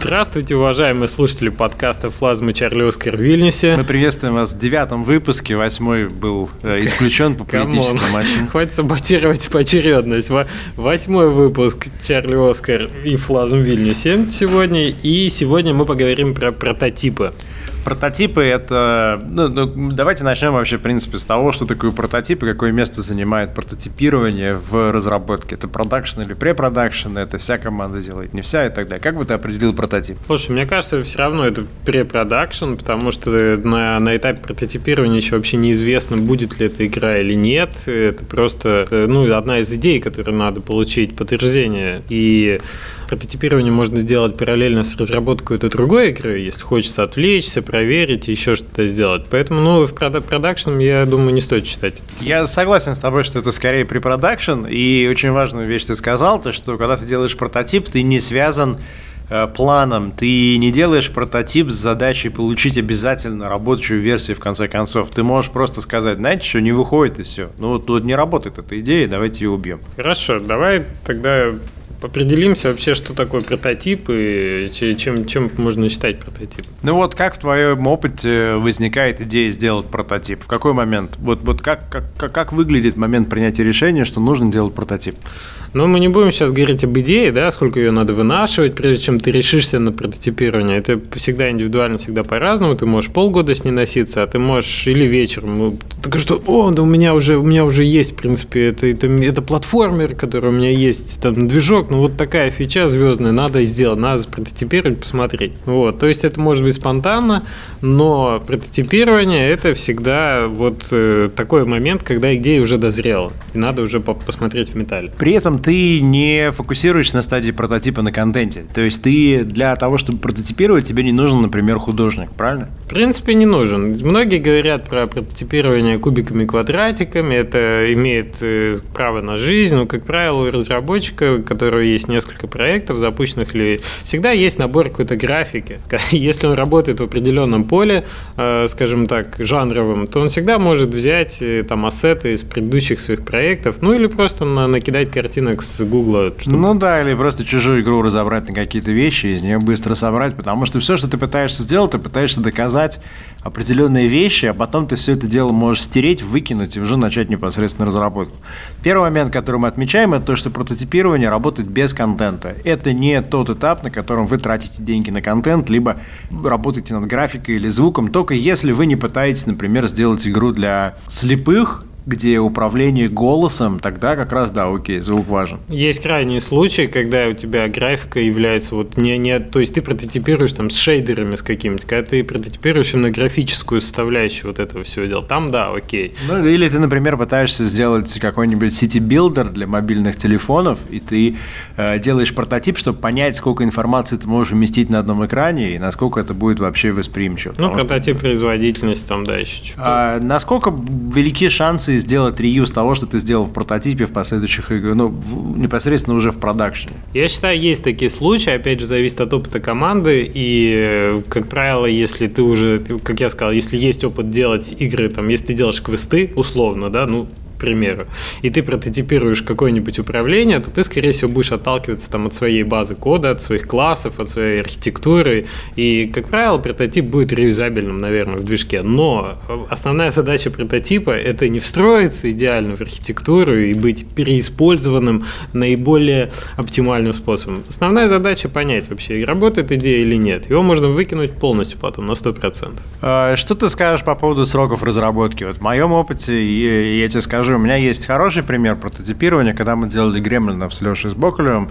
Здравствуйте, уважаемые слушатели подкаста «Флазмы Чарли Оскар» в Вильнюсе. Мы приветствуем вас в девятом выпуске. Восьмой был э, исключен по политическим мотивам. Хватит саботировать поочередность. Восьмой выпуск Чарли Оскар и «Флазм в Вильнюсе» сегодня. И сегодня мы поговорим про прототипы. Прототипы это... Ну, ну, давайте начнем вообще, в принципе, с того, что такое прототип и какое место занимает прототипирование в разработке. Это продакшн или препродакшн, это вся команда делает, не вся и так далее. Как бы ты определил прототип? Слушай, мне кажется, все равно это препродакшн, потому что на, на этапе прототипирования еще вообще неизвестно, будет ли эта игра или нет. Это просто ну, одна из идей, которую надо получить подтверждение. И прототипирование можно делать параллельно с разработкой этой другой игры, если хочется отвлечься, проверить, еще что-то сделать. Поэтому, ну, в продакшн, я думаю, не стоит читать. Я согласен с тобой, что это скорее препродакшн, и очень важную вещь ты сказал, то, что когда ты делаешь прототип, ты не связан э, планом. Ты не делаешь прототип с задачей получить обязательно рабочую версию в конце концов. Ты можешь просто сказать, знаете, что не выходит и все. Ну, тут не работает эта идея, давайте ее убьем. Хорошо, давай тогда определимся вообще, что такое прототип и чем, чем можно считать прототип. Ну вот как в твоем опыте возникает идея сделать прототип? В какой момент? Вот, вот как, как, как выглядит момент принятия решения, что нужно делать прототип? Но мы не будем сейчас говорить об идее, да, сколько ее надо вынашивать, прежде чем ты решишься на прототипирование. Это всегда индивидуально, всегда по-разному. Ты можешь полгода с ней носиться, а ты можешь или вечером. Ну, так что, о, да у меня уже, у меня уже есть, в принципе, это, это, это платформер, который у меня есть, там движок, ну вот такая фича звездная, надо сделать, надо прототипировать, посмотреть. Вот, то есть это может быть спонтанно, но прототипирование это всегда вот э, такой момент, когда идея уже дозрела, и надо уже по посмотреть в металле. При этом ты не фокусируешься на стадии прототипа на контенте. То есть ты для того, чтобы прототипировать, тебе не нужен, например, художник, правильно? В принципе, не нужен. Многие говорят про прототипирование кубиками квадратиками. Это имеет э, право на жизнь. Но, как правило, у разработчика, у которого есть несколько проектов запущенных, или всегда есть набор какой-то графики. Если он работает в определенном поле, э, скажем так, жанровым, то он всегда может взять э, там ассеты из предыдущих своих проектов, ну или просто накидать картины рынок с Гугла. Чтобы... Ну да, или просто чужую игру разобрать на какие-то вещи, из нее быстро собрать, потому что все, что ты пытаешься сделать, ты пытаешься доказать определенные вещи, а потом ты все это дело можешь стереть, выкинуть и уже начать непосредственно разработку. Первый момент, который мы отмечаем, это то, что прототипирование работает без контента. Это не тот этап, на котором вы тратите деньги на контент, либо работаете над графикой или звуком, только если вы не пытаетесь, например, сделать игру для слепых, где управление голосом, тогда как раз, да, окей, звук важен. Есть крайние случаи, когда у тебя графика является вот не, не то есть ты прототипируешь там с шейдерами с какими-то, когда ты прототипируешь именно графическую составляющую вот этого всего дела, там да, окей. Ну, или ты, например, пытаешься сделать какой-нибудь city-builder для мобильных телефонов, и ты э, делаешь прототип, чтобы понять, сколько информации ты можешь уместить на одном экране, и насколько это будет вообще восприимчиво. Ну, прототип что... производительности там, да, еще чуть А насколько велики шансы сделать reuse того, что ты сделал в прототипе в последующих играх, ну, непосредственно уже в продакшене? Я считаю, есть такие случаи, опять же, зависит от опыта команды, и, как правило, если ты уже, как я сказал, если есть опыт делать игры, там, если ты делаешь квесты, условно, да, ну, примеру, и ты прототипируешь какое-нибудь управление, то ты, скорее всего, будешь отталкиваться там, от своей базы кода, от своих классов, от своей архитектуры. И, как правило, прототип будет реюзабельным, наверное, в движке. Но основная задача прототипа – это не встроиться идеально в архитектуру и быть переиспользованным наиболее оптимальным способом. Основная задача – понять вообще, работает идея или нет. Его можно выкинуть полностью потом на 100%. А, что ты скажешь по поводу сроков разработки? Вот в моем опыте, я тебе скажу, скажу, у меня есть хороший пример прототипирования, когда мы делали гремлинов с Лешей Сбоколевым.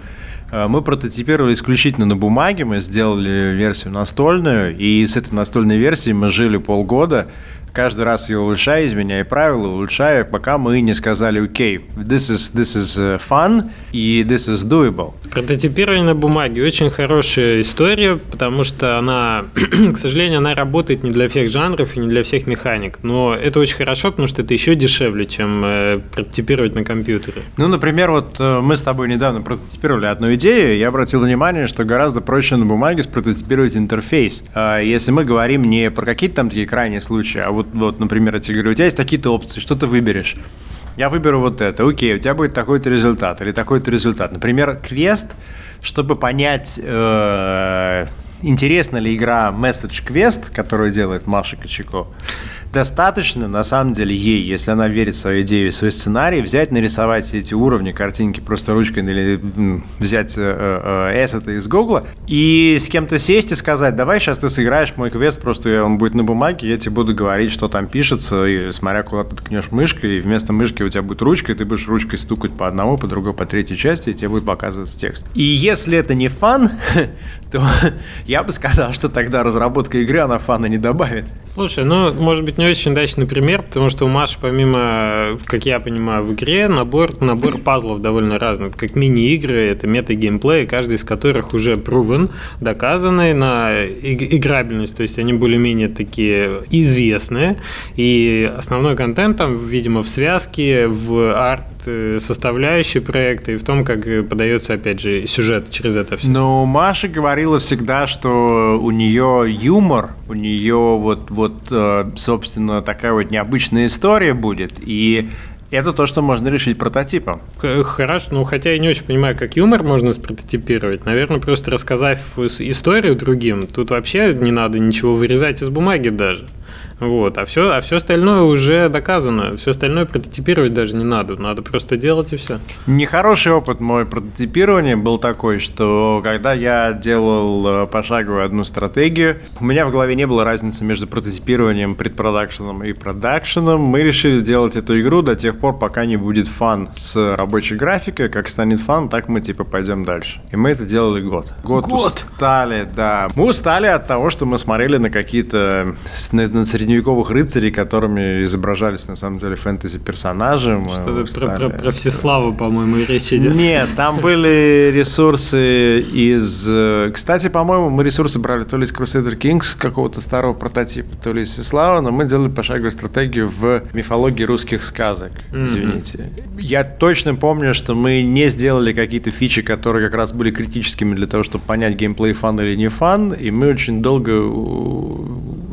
Э, мы прототипировали исключительно на бумаге, мы сделали версию настольную, и с этой настольной версией мы жили полгода каждый раз ее улучшая, изменяя правила, улучшая, пока мы не сказали, окей, okay, this is, this is э, fun и this is doable. Прототипирование на бумаге очень хорошая история, потому что она, к сожалению, она работает не для всех жанров и не для всех механик, но это очень хорошо, потому что это еще дешевле, чем э, прототипировать на компьютере. Ну, например, вот э, мы с тобой недавно прототипировали одну идею, я обратил внимание, что гораздо проще на бумаге спрототипировать интерфейс. А если мы говорим не про какие-то там такие крайние случаи, а вот, вот, например, я тебе говорю, у тебя есть такие-то опции, что ты выберешь? Я выберу вот это, окей, у тебя будет такой-то результат или такой-то результат. Например, квест чтобы понять, э, интересна ли игра Message Quest, которую делает Маша Кочако, достаточно, на самом деле, ей, если она верит в свою идею, в свой сценарий, взять, нарисовать эти уровни, картинки просто ручкой или взять э, э, это из Гугла и с кем-то сесть и сказать, давай сейчас ты сыграешь мой квест, просто он будет на бумаге, я тебе буду говорить, что там пишется, и смотря куда ты ткнешь мышкой, и вместо мышки у тебя будет ручка, и ты будешь ручкой стукать по одному, по другой, по третьей части, и тебе будет показываться текст. И если это не фан, то я бы сказал, что тогда разработка игры, она фана не добавит. Слушай, ну, может быть, не очень удачный пример, потому что у Маши, помимо, как я понимаю, в игре набор, набор пазлов довольно разный. Это как мини-игры, это мета-геймплей, каждый из которых уже провен, доказанный на играбельность, то есть они более-менее такие известные, и основной контент там, видимо, в связке, в арт Э, составляющей проекта и в том, как подается, опять же, сюжет через это все. Но Маша говорила всегда, что у нее юмор, у нее вот, вот, э, собственно, такая вот необычная история будет, и это то, что можно решить прототипом. Хорошо, ну хотя я не очень понимаю, как юмор можно спрототипировать. Наверное, просто рассказав историю другим, тут вообще не надо ничего вырезать из бумаги даже. Вот, а все, а все остальное уже доказано. Все остальное прототипировать даже не надо. Надо просто делать и все. Нехороший опыт мой прототипирования был такой, что когда я делал э, пошаговую одну стратегию, у меня в голове не было разницы между прототипированием, предпродакшеном и продакшеном. Мы решили делать эту игру до тех пор, пока не будет фан с рабочей графикой. Как станет фан, так мы типа пойдем дальше. И мы это делали год. Год, год. устали, да. Мы устали от того, что мы смотрели на какие-то на, на средневековых рыцарей, которыми изображались на самом деле фэнтези-персонажи. Что-то про, про, про Всеславу, по-моему, речь идет. Нет, там были ресурсы из... Э, кстати, по-моему, мы ресурсы брали то ли из Crusader Kings, какого-то старого прототипа, то ли из Всеслава, но мы делали пошаговую стратегию в мифологии русских сказок, извините. Mm-hmm. Я точно помню, что мы не сделали какие-то фичи, которые как раз были критическими для того, чтобы понять геймплей фан или не фан, и мы очень долго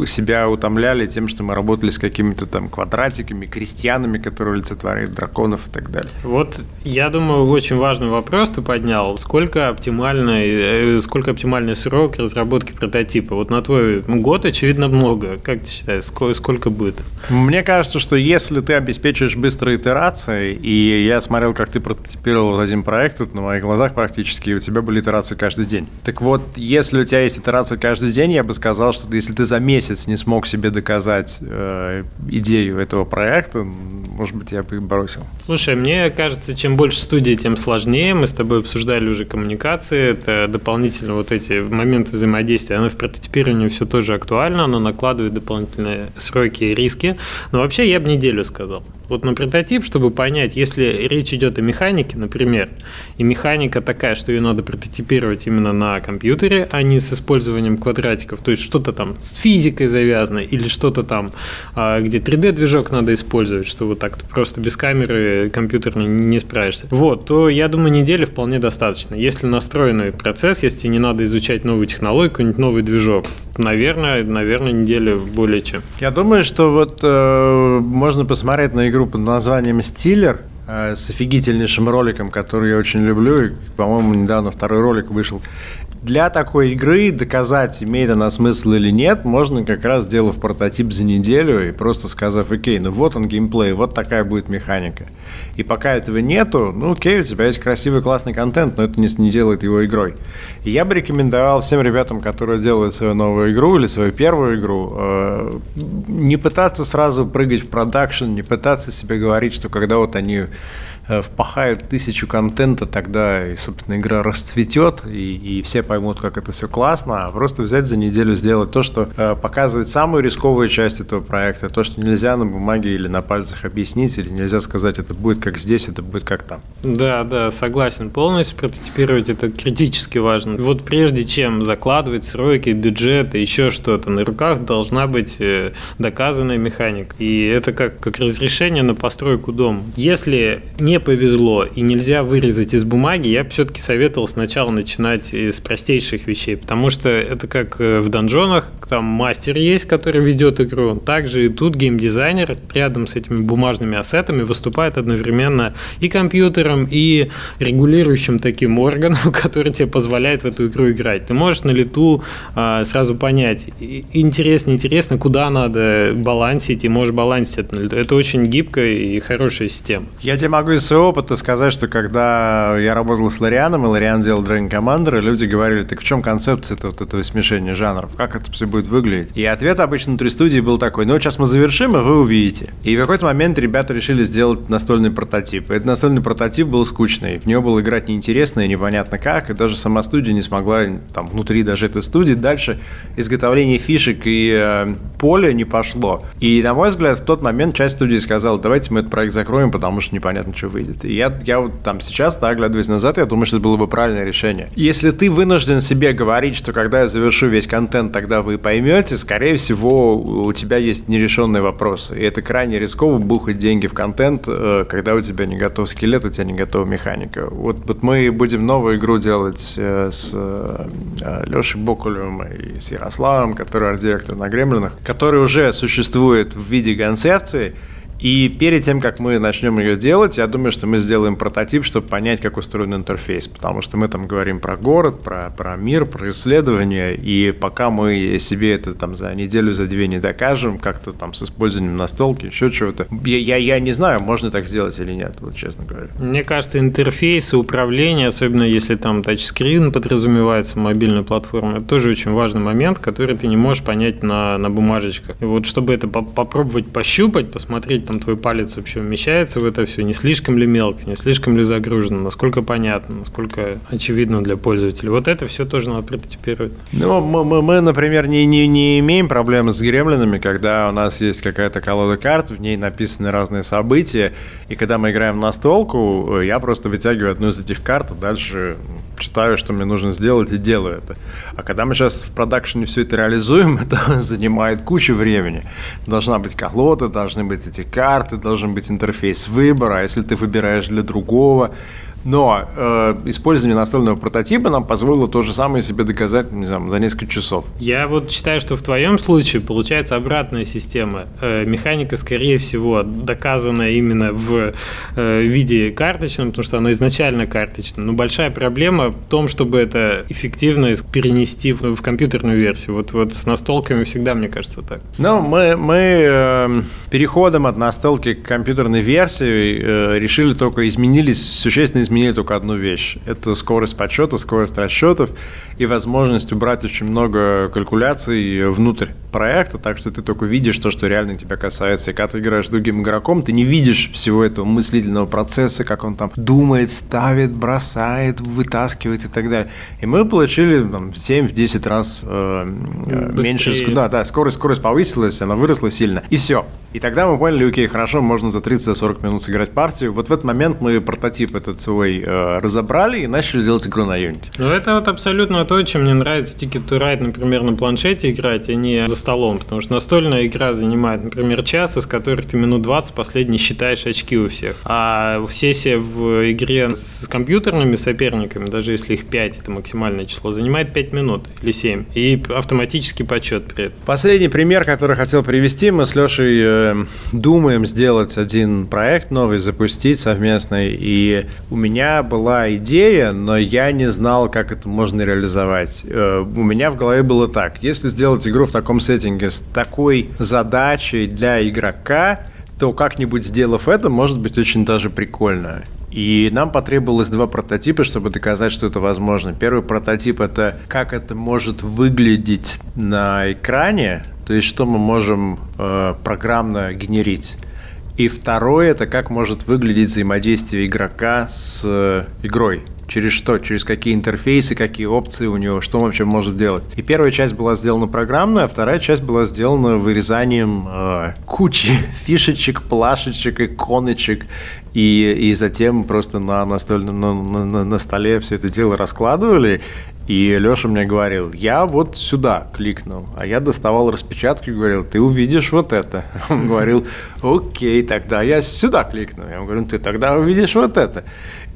себя утомляли тем, что мы работали с какими-то там квадратиками, крестьянами, которые олицетворяют драконов и так далее. Вот я думаю, очень важный вопрос ты поднял. Сколько оптимальный, э, сколько оптимальный срок разработки прототипа? Вот на твой год, очевидно, много. Как ты считаешь, сколько, сколько будет? Мне кажется, что если ты обеспечиваешь быстрые итерации, и я смотрел, как ты прототипировал один проект тут на моих глазах практически, и у тебя были итерации каждый день. Так вот, если у тебя есть итерации каждый день, я бы сказал, что если ты за месяц не смог себе доказать э, идею этого проекта, может быть, я бы бросил. Слушай, мне кажется, чем больше студий, тем сложнее. Мы с тобой обсуждали уже коммуникации, это дополнительно вот эти моменты взаимодействия. Оно в прототипировании все тоже актуально, оно накладывает дополнительные сроки и риски. Но вообще я бы неделю сказал. Вот на прототип, чтобы понять, если речь идет о механике, например, и механика такая, что ее надо прототипировать именно на компьютере, а не с использованием квадратиков, то есть что-то там с физикой завязано или что-то там, а, где 3D-движок надо использовать, что вот так просто без камеры компьютерной не справишься. Вот, то я думаю, недели вполне достаточно. Если настроенный процесс, если не надо изучать новую технологию, какой-нибудь новый движок, наверное, наверное, недели более чем. Я думаю, что вот э, можно посмотреть на игру под названием «Стиллер», э, с офигительнейшим роликом, который я очень люблю. И, по-моему, недавно второй ролик вышел для такой игры доказать, имеет она смысл или нет, можно как раз сделав прототип за неделю и просто сказав, окей, ну вот он геймплей, вот такая будет механика. И пока этого нету, ну окей, у тебя есть красивый классный контент, но это не, не делает его игрой. И я бы рекомендовал всем ребятам, которые делают свою новую игру или свою первую игру, э, не пытаться сразу прыгать в продакшн, не пытаться себе говорить, что когда вот они впахают тысячу контента, тогда, и, собственно, игра расцветет, и, и все поймут, как это все классно, а просто взять за неделю сделать то, что э, показывает самую рисковую часть этого проекта, то, что нельзя на бумаге или на пальцах объяснить, или нельзя сказать, это будет как здесь, это будет как там. Да, да, согласен. Полностью прототипировать это критически важно. Вот прежде чем закладывать сроки, бюджет и еще что-то, на руках должна быть э, доказанная механика. И это как, как разрешение на постройку дома. Если не не повезло и нельзя вырезать из бумаги, я все-таки советовал сначала начинать с простейших вещей, потому что это как э, в донжонах, там мастер есть, который ведет игру, также и тут геймдизайнер рядом с этими бумажными ассетами выступает одновременно и компьютером, и регулирующим таким органом, который тебе позволяет в эту игру играть. Ты можешь на лету а, сразу понять, интересно, интересно, куда надо балансить, и можешь балансить это на лету. Это очень гибкая и хорошая система. Я тебе могу из своего опыта сказать, что когда я работал с Лорианом, и Лориан делал Dragon Commander, люди говорили, так в чем концепция вот этого смешения жанров? Как это все будет выглядеть? И ответ обычно внутри студии был такой, ну, сейчас мы завершим, и вы увидите. И в какой-то момент ребята решили сделать настольный прототип. И этот настольный прототип был скучный. В него было играть неинтересно и непонятно как, и даже сама студия не смогла там внутри даже этой студии дальше изготовление фишек и э, поля не пошло. И, на мой взгляд, в тот момент часть студии сказала, давайте мы этот проект закроем, потому что непонятно, что выйдет. И я, я вот там сейчас, да, оглядываясь назад, я думаю, что это было бы правильное решение. Если ты вынужден себе говорить, что когда я завершу весь контент, тогда вы поймете, скорее всего, у тебя есть нерешенные вопросы. И это крайне рисково бухать деньги в контент, э, когда у тебя не готов скелет, у тебя не готова механика. Вот, вот мы будем новую игру делать э, с э, Лешей Бокулевым и с Ярославом, который арт-директор на Гремлинах, который уже существует в виде концепции, и перед тем, как мы начнем ее делать, я думаю, что мы сделаем прототип, чтобы понять, как устроен интерфейс. Потому что мы там говорим про город, про, про мир, про исследования. И пока мы себе это там за неделю, за две не докажем, как-то там с использованием настолки, еще чего-то. Я, я, я не знаю, можно так сделать или нет, вот честно говоря. Мне кажется, интерфейсы управления, особенно если там тачскрин подразумевается в мобильной платформе, это тоже очень важный момент, который ты не можешь понять на, на бумажечках. И вот чтобы это попробовать пощупать, посмотреть, там твой палец вообще вмещается в это все, не слишком ли мелко, не слишком ли загружено, насколько понятно, насколько очевидно для пользователя. Вот это все тоже надо прототипировать. Ну, мы, мы, мы например, не, не, не имеем проблем с гремлинами, когда у нас есть какая-то колода карт, в ней написаны разные события, и когда мы играем на столку, я просто вытягиваю одну из этих карт, а дальше читаю, что мне нужно сделать, и делаю это. А когда мы сейчас в продакшене все это реализуем, это занимает кучу времени. Должна быть колода, должны быть эти карты, должен быть интерфейс выбора. А если ты выбираешь для другого, но э, использование настольного прототипа нам позволило то же самое себе доказать не знаю, за несколько часов. Я вот считаю, что в твоем случае получается обратная система. Э, механика, скорее всего, доказана именно в э, виде карточном, потому что она изначально карточная. Но большая проблема в том, чтобы это эффективно перенести в, в компьютерную версию. Вот, вот с настолками всегда, мне кажется, так. Ну, мы, мы э, переходом от настолки к компьютерной версии э, решили только изменились, существенно изменились изменили только одну вещь. Это скорость подсчета, скорость расчетов и возможность убрать очень много калькуляций внутрь проекта, так что ты только видишь то, что реально тебя касается. И когда ты играешь с другим игроком, ты не видишь всего этого мыслительного процесса, как он там думает, ставит, бросает, вытаскивает и так далее. И мы получили там, 7-10 раз э, э меньше. Да, да, скорость, скорость повысилась, она выросла сильно. И все. И тогда мы поняли, окей, хорошо, можно за 30-40 минут сыграть партию. Вот в этот момент мы прототип этот свой э, разобрали и начали делать игру на Unity. Ну, это вот абсолютно то, чем мне нравится Ticket to Ride, например, на планшете играть, а не за столом, потому что настольная игра занимает, например, час, из которых ты минут 20 последний считаешь очки у всех. А сессия в игре с компьютерными соперниками, даже если их 5, это максимальное число, занимает 5 минут или 7. И автоматический подсчет при этом. Последний пример, который хотел привести, мы с Лешей э, думаем сделать один проект новый, запустить совместный. И у меня была идея, но я не знал, как это можно реализовать. Э, у меня в голове было так. Если сделать игру в таком сеттинге с такой задачей для игрока, то как-нибудь сделав это, может быть очень даже прикольно. И нам потребовалось два прототипа, чтобы доказать, что это возможно. Первый прототип это как это может выглядеть на экране, то есть что мы можем э, программно генерить. И второе это как может выглядеть взаимодействие игрока с э, игрой? Через что, через какие интерфейсы, какие опции у него, что он вообще может делать. И первая часть была сделана программно, а вторая часть была сделана вырезанием э, кучи фишечек, плашечек, иконочек, и, и затем просто на настольном на, на, на столе все это дело раскладывали, И Леша мне говорил, я вот сюда кликнул, а я доставал распечатку и говорил, ты увидишь вот это. Он говорил, окей, тогда я сюда кликну. Я ему говорю, ты тогда увидишь вот это.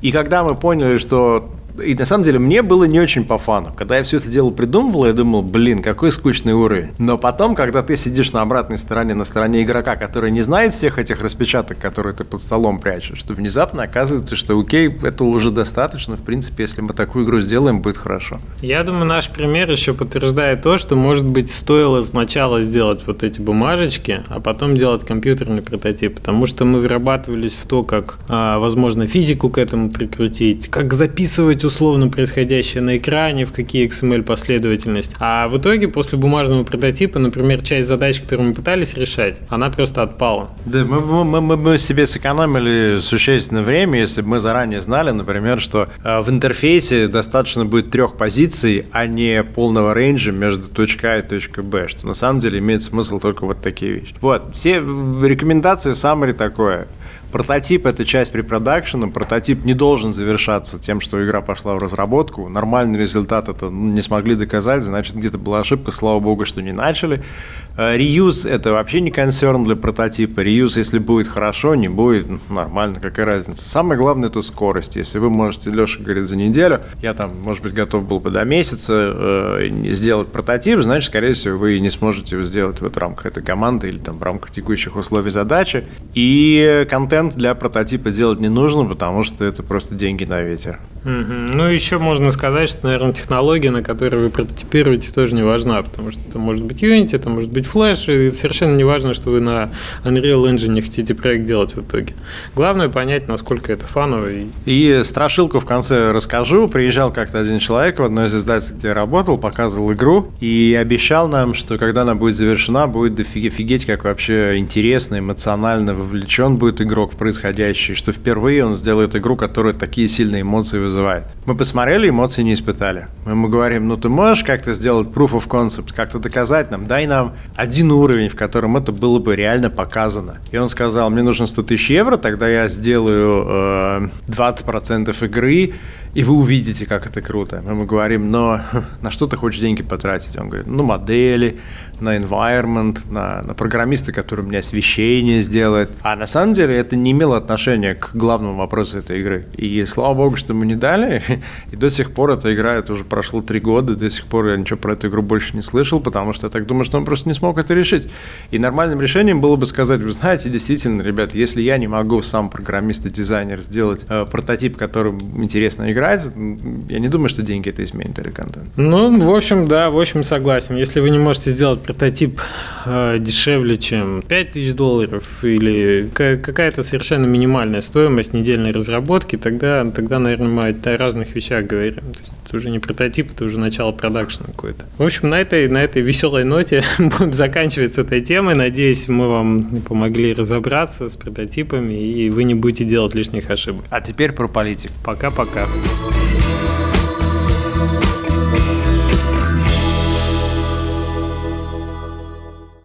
И когда мы поняли, что и на самом деле мне было не очень по фану. Когда я все это дело придумывал, я думал, блин, какой скучный уровень. Но потом, когда ты сидишь на обратной стороне, на стороне игрока, который не знает всех этих распечаток, которые ты под столом прячешь, то внезапно оказывается, что окей, это уже достаточно. В принципе, если мы такую игру сделаем, будет хорошо. Я думаю, наш пример еще подтверждает то, что, может быть, стоило сначала сделать вот эти бумажечки, а потом делать компьютерный прототип, потому что мы вырабатывались в то, как, а, возможно, физику к этому прикрутить, как записывать условно происходящее на экране, в какие XML последовательность. А в итоге после бумажного прототипа, например, часть задач, которые мы пытались решать, она просто отпала. Да, мы, мы, мы, мы себе сэкономили существенное время, если бы мы заранее знали, например, что э, в интерфейсе достаточно будет трех позиций, а не полного рейнджа между точкой А и точкой Б, что на самом деле имеет смысл только вот такие вещи. Вот, все рекомендации summary такое. Прототип – это часть препродакшена. Прототип не должен завершаться тем, что игра пошла в разработку. Нормальный результат это ну, не смогли доказать, значит, где-то была ошибка, слава богу, что не начали. Реюз – это вообще не консерн для прототипа. Реюз, если будет хорошо, не будет, ну, нормально, какая разница. Самое главное – это скорость. Если вы можете, Леша говорит, за неделю, я там, может быть, готов был бы до месяца э, сделать прототип, значит, скорее всего, вы не сможете его сделать вот в рамках этой команды или там в рамках текущих условий задачи. И контент для прототипа делать не нужно, потому что это просто деньги на ветер. Угу. Ну, еще можно сказать, что, наверное, технология, на которой вы прототипируете, тоже не важна, потому что это может быть Unity, это может быть Flash, и совершенно не важно, что вы на Unreal Engine хотите проект делать в итоге. Главное понять, насколько это фаново. И... и страшилку в конце расскажу. Приезжал как-то один человек в одной из издательств, где я работал, показывал игру и обещал нам, что когда она будет завершена, будет дофигеть, как вообще интересно, эмоционально вовлечен будет игрок в происходящее, что впервые он сделает игру, которая такие сильные эмоции вызывает. Мы посмотрели, эмоций не испытали. Мы ему говорим, ну ты можешь как-то сделать proof of concept, как-то доказать нам, дай нам один уровень, в котором это было бы реально показано. И он сказал, мне нужно 100 тысяч евро, тогда я сделаю э, 20% игры, и вы увидите, как это круто. Мы ему говорим, но на что ты хочешь деньги потратить? Он говорит, ну, модели, на environment, на, на программиста, который мне освещение сделает. А на самом деле это не имело отношения к главному вопросу этой игры. И слава богу, что мы не дали. И до сих пор эта игра, это уже прошло три года, до сих пор я ничего про эту игру больше не слышал, потому что я так думаю, что он просто не смог это решить. И нормальным решением было бы сказать, вы знаете, действительно, ребят, если я не могу сам программист и дизайнер сделать э, прототип, которым интересно играть, я не думаю, что деньги это изменит или контент. Ну, в общем, да, в общем, согласен. Если вы не можете сделать прототип э, дешевле, чем 5000 долларов или какая-то совершенно минимальная стоимость недельной разработки, тогда, тогда наверное, мы о разных вещах говорим. То есть это уже не прототип, это уже начало продакшена какое-то. В общем, на этой, на этой веселой ноте будем заканчивать с этой темой. Надеюсь, мы вам помогли разобраться с прототипами, и вы не будете делать лишних ошибок. А теперь про политику. Пока-пока.